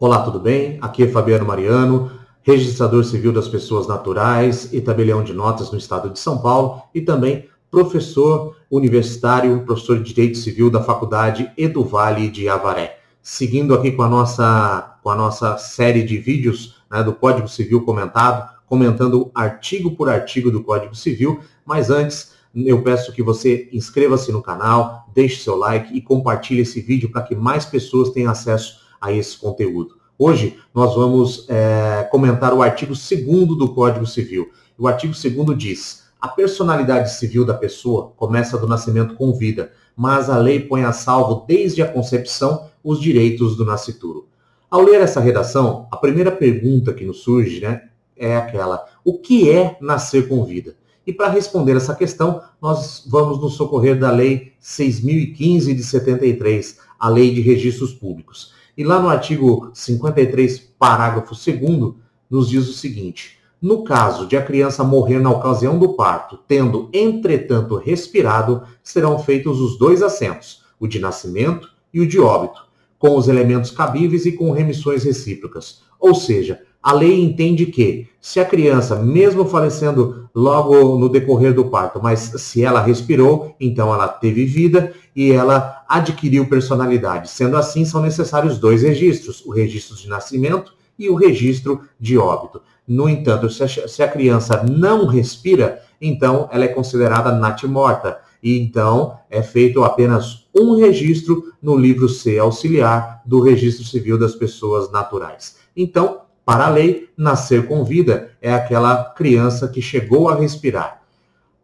Olá, tudo bem? Aqui é Fabiano Mariano, registrador civil das pessoas naturais e tabelião de notas no estado de São Paulo e também professor universitário, professor de Direito Civil da Faculdade Edu Vale de Avaré. Seguindo aqui com a nossa, com a nossa série de vídeos né, do Código Civil comentado, comentando artigo por artigo do Código Civil, mas antes eu peço que você inscreva-se no canal, deixe seu like e compartilhe esse vídeo para que mais pessoas tenham acesso a esse conteúdo. Hoje nós vamos é, comentar o artigo 2 do Código Civil. O artigo 2 diz: a personalidade civil da pessoa começa do nascimento com vida, mas a lei põe a salvo desde a concepção os direitos do nascituro. Ao ler essa redação, a primeira pergunta que nos surge né, é aquela: o que é nascer com vida? E para responder essa questão, nós vamos nos socorrer da Lei 6.015 de 73, a Lei de Registros Públicos. E lá no artigo 53, parágrafo 2 nos diz o seguinte: no caso de a criança morrer na ocasião do parto, tendo, entretanto, respirado, serão feitos os dois assentos, o de nascimento e o de óbito, com os elementos cabíveis e com remissões recíprocas. Ou seja, a lei entende que, se a criança, mesmo falecendo logo no decorrer do parto, mas se ela respirou, então ela teve vida e ela adquiriu personalidade. Sendo assim, são necessários dois registros: o registro de nascimento e o registro de óbito. No entanto, se a, criança não respira, então ela é considerada natimorta. E então é feito apenas um registro no livro C auxiliar do Registro Civil das Pessoas Naturais. Então, para a lei, nascer com vida é aquela criança que chegou a respirar.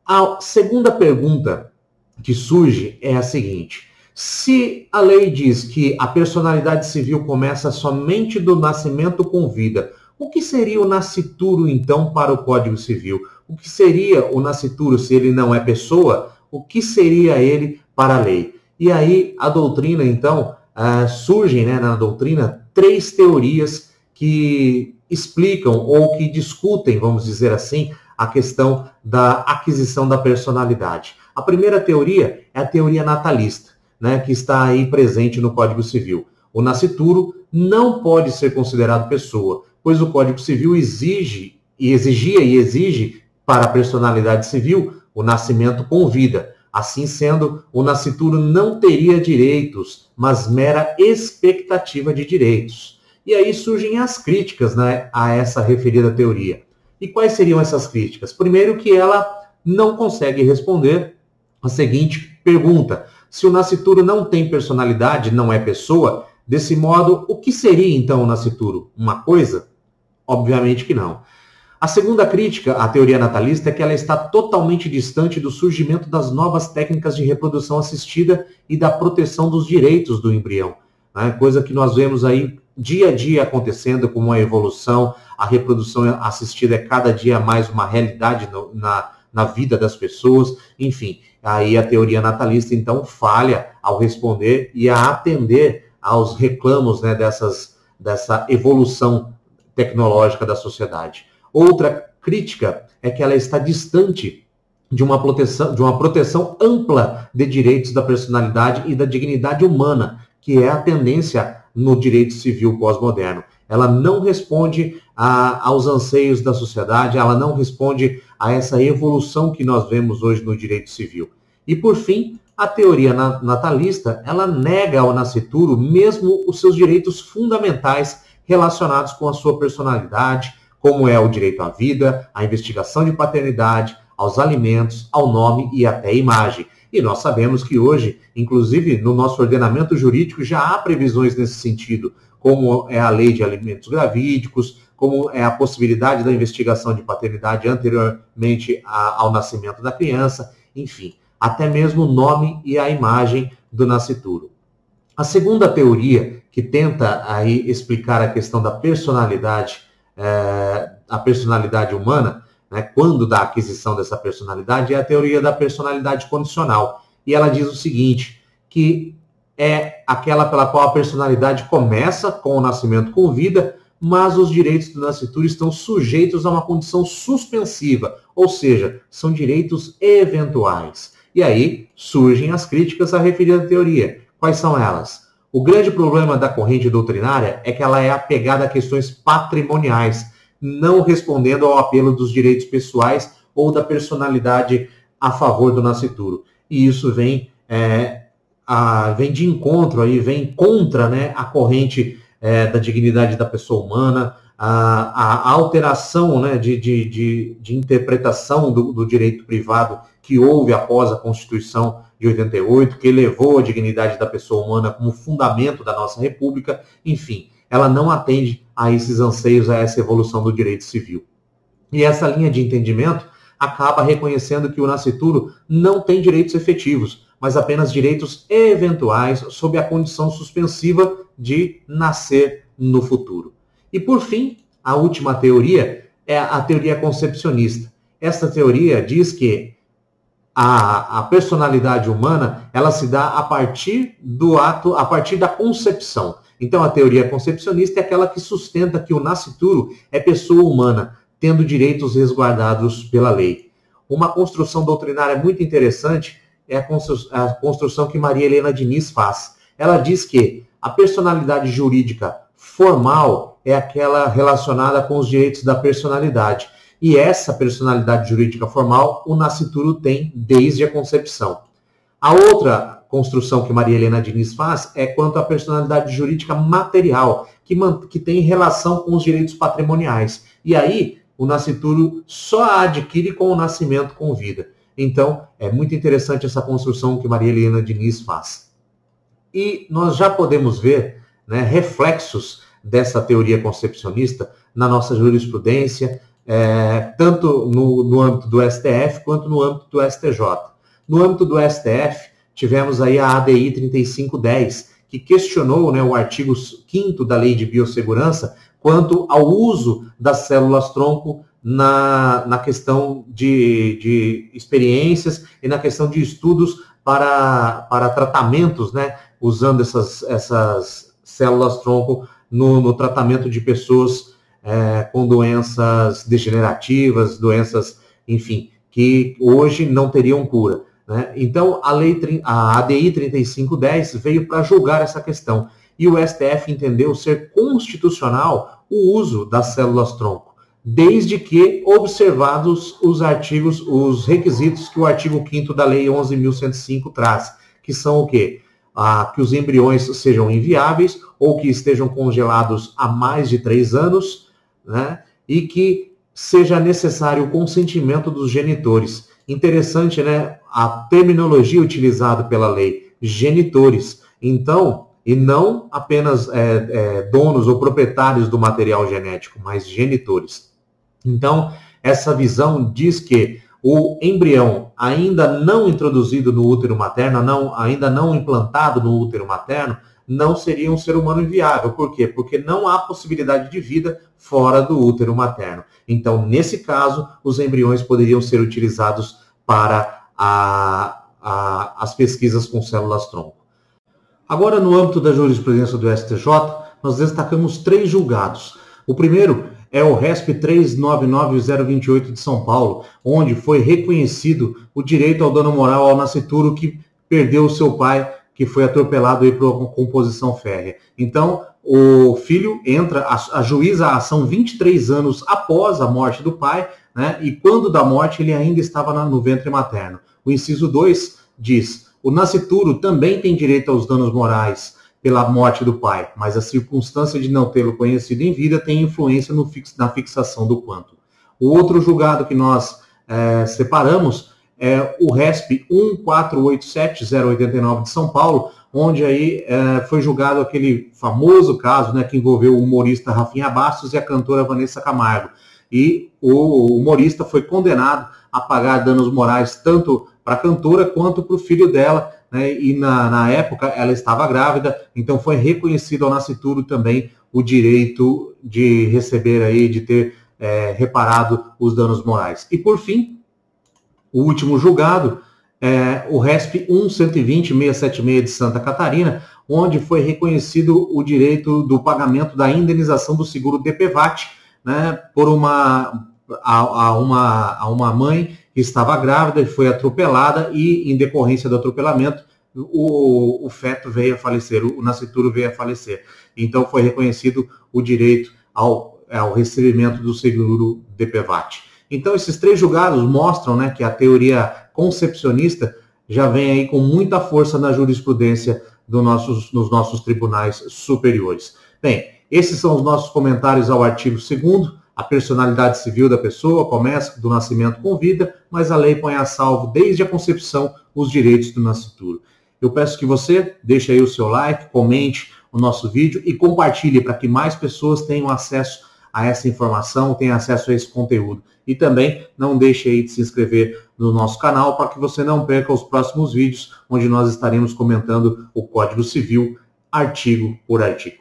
A segunda pergunta que surge é a seguinte: se a lei diz que a personalidade civil começa somente do nascimento com vida, o que seria o nascituro então para o Código Civil? O que seria o nascituro se ele não é pessoa? O que seria ele para a lei? E aí a doutrina então uh, surgem né, na doutrina três teorias que explicam ou que discutem, vamos dizer assim, a questão da aquisição da personalidade. A primeira teoria é a teoria natalista, né, que está aí presente no Código Civil. O nascituro não pode ser considerado pessoa, pois o Código Civil exige e exigia e exige para a personalidade civil o nascimento com vida. Assim sendo, o nascituro não teria direitos, mas mera expectativa de direitos. E aí surgem as críticas né, a essa referida teoria. E quais seriam essas críticas? Primeiro, que ela não consegue responder a seguinte pergunta: se o nascituro não tem personalidade, não é pessoa, desse modo, o que seria então o nascituro? Uma coisa? Obviamente que não. A segunda crítica à teoria natalista é que ela está totalmente distante do surgimento das novas técnicas de reprodução assistida e da proteção dos direitos do embrião. Né? Coisa que nós vemos aí dia a dia acontecendo como uma evolução, a reprodução assistida é cada dia mais uma realidade no, na, na vida das pessoas, enfim, aí a teoria natalista então falha ao responder e a atender aos reclamos né, dessas, dessa evolução tecnológica da sociedade. Outra crítica é que ela está distante de uma proteção, de uma proteção ampla de direitos da personalidade e da dignidade humana, que é a tendência no direito civil pós-moderno. Ela não responde a, aos anseios da sociedade, ela não responde a essa evolução que nós vemos hoje no direito civil. E por fim, a teoria natalista, ela nega ao nascituro mesmo os seus direitos fundamentais relacionados com a sua personalidade, como é o direito à vida, à investigação de paternidade, aos alimentos, ao nome e até imagem. E nós sabemos que hoje, inclusive no nosso ordenamento jurídico, já há previsões nesse sentido, como é a lei de alimentos gravídicos, como é a possibilidade da investigação de paternidade anteriormente ao nascimento da criança, enfim, até mesmo o nome e a imagem do nascituro. A segunda teoria que tenta aí explicar a questão da personalidade, é, a personalidade humana, né, quando da aquisição dessa personalidade, é a teoria da personalidade condicional. E ela diz o seguinte, que é aquela pela qual a personalidade começa com o nascimento com vida, mas os direitos do nascituro estão sujeitos a uma condição suspensiva, ou seja, são direitos eventuais. E aí surgem as críticas à referida teoria. Quais são elas? O grande problema da corrente doutrinária é que ela é apegada a questões patrimoniais, não respondendo ao apelo dos direitos pessoais ou da personalidade a favor do nascituro. E isso vem, é, a, vem de encontro aí, vem contra né, a corrente é, da dignidade da pessoa humana, a, a alteração né, de, de, de, de interpretação do, do, direito privado que houve após a Constituição de 88, que elevou a dignidade da pessoa humana como fundamento da nossa República, enfim, ela não atende a esses anseios, a essa evolução do direito civil. E essa linha de entendimento acaba reconhecendo que o nascituro não tem direitos efetivos, mas apenas direitos eventuais sob a condição suspensiva de nascer no futuro. E por fim, a última teoria é a teoria concepcionista. Essa teoria diz que a, a, personalidade humana ela se dá a partir do ato, a partir da concepção. Então a teoria concepcionista é aquela que sustenta que o nascituro é pessoa humana, tendo direitos resguardados pela lei. Uma construção doutrinária muito interessante é a construção, que Maria Helena Diniz faz. Ela diz que a personalidade jurídica formal é aquela relacionada com os direitos da personalidade. E essa personalidade jurídica formal o nascituro tem desde a concepção. A outra construção que Maria Helena Diniz faz é quanto à personalidade jurídica material, que, que tem relação com os direitos patrimoniais. E aí, o nascituro só a adquire com o nascimento com vida. Então, é muito interessante essa construção que Maria Helena Diniz faz. E nós já podemos ver né, reflexos dessa teoria concepcionista na nossa jurisprudência, é, tanto no, no âmbito do STF quanto no âmbito do STJ. No âmbito do STF, tivemos aí a ADI 3510, que questionou né, o artigo 5 da Lei de Biossegurança quanto ao uso das células-tronco na, na questão de, de experiências e na questão de estudos para, para tratamentos, né, usando essas, essas células-tronco no, no tratamento de pessoas é, com doenças degenerativas, doenças, enfim, que hoje não teriam cura. Né? Então, a, lei, a ADI 3510 veio para julgar essa questão. E o STF entendeu ser constitucional o uso das células-tronco, desde que observados os artigos, os requisitos que o artigo 5 da Lei 11.105 traz, que são o quê? Ah, que os embriões sejam inviáveis ou que estejam congelados há mais de três anos, né? E que seja necessário o consentimento dos genitores. Interessante, né? A terminologia utilizada pela lei, genitores. Então, e não apenas é, é, donos ou proprietários do material genético, mas genitores. Então, essa visão diz que o embrião ainda não introduzido no útero materno, não, ainda não implantado no útero materno, não seria um ser humano inviável. Por quê? Porque não há possibilidade de vida fora do útero materno. Então, nesse caso, os embriões poderiam ser utilizados para a, a, as pesquisas com células-tronco. Agora, no âmbito da jurisprudência do STJ, nós destacamos três julgados. O primeiro é o RESP 399028 de São Paulo, onde foi reconhecido o direito ao dano moral ao nascituro que perdeu o seu pai que foi atropelado aí por uma composição férrea. Então, o filho entra, ajuiza a ação 23 anos após a morte do pai, né? E quando da morte ele ainda estava no ventre materno. O inciso 2 diz: o nascituro também tem direito aos danos morais pela morte do pai, mas a circunstância de não tê-lo conhecido em vida tem influência fix, na fixação do quanto. O outro julgado que nós é, separamos é, o RESP 1487089 de São Paulo, onde aí é, foi julgado aquele famoso caso né, que envolveu o humorista Rafinha Bastos e a cantora Vanessa Camargo. E o humorista foi condenado a pagar danos morais tanto para a cantora quanto para o filho dela, né, e na, na época ela estava grávida, então foi reconhecido ao nascituro também o direito de receber aí, de ter é, reparado os danos morais. E por fim, o último julgado, é, o RESP 1120676 de Santa Catarina, onde foi reconhecido o direito do pagamento da indenização do seguro DPVAT, né, por uma a, a, uma, a uma mãe que estava grávida e foi atropelada e, em decorrência do atropelamento, o, o feto veio a falecer, o nascituro veio a falecer. Então foi reconhecido o direito ao, ao recebimento do seguro DPVAT. Então esses três julgados mostram né, que a teoria concepcionista já vem aí com muita força na jurisprudência do nossos, nos nossos tribunais superiores. Bem, esses são os nossos comentários ao artigo 2 a personalidade civil da pessoa começa do nascimento com vida, mas a lei põe a salvo desde a concepção os direitos do nascituro. Eu peço que você deixe aí o seu like, comente o nosso vídeo e compartilhe para que mais pessoas tenham acesso a essa informação, tenham acesso a esse conteúdo. E também não deixe aí de se inscrever no nosso canal para que você não perca os próximos vídeos, onde nós estaremos comentando o Código Civil artigo por artigo.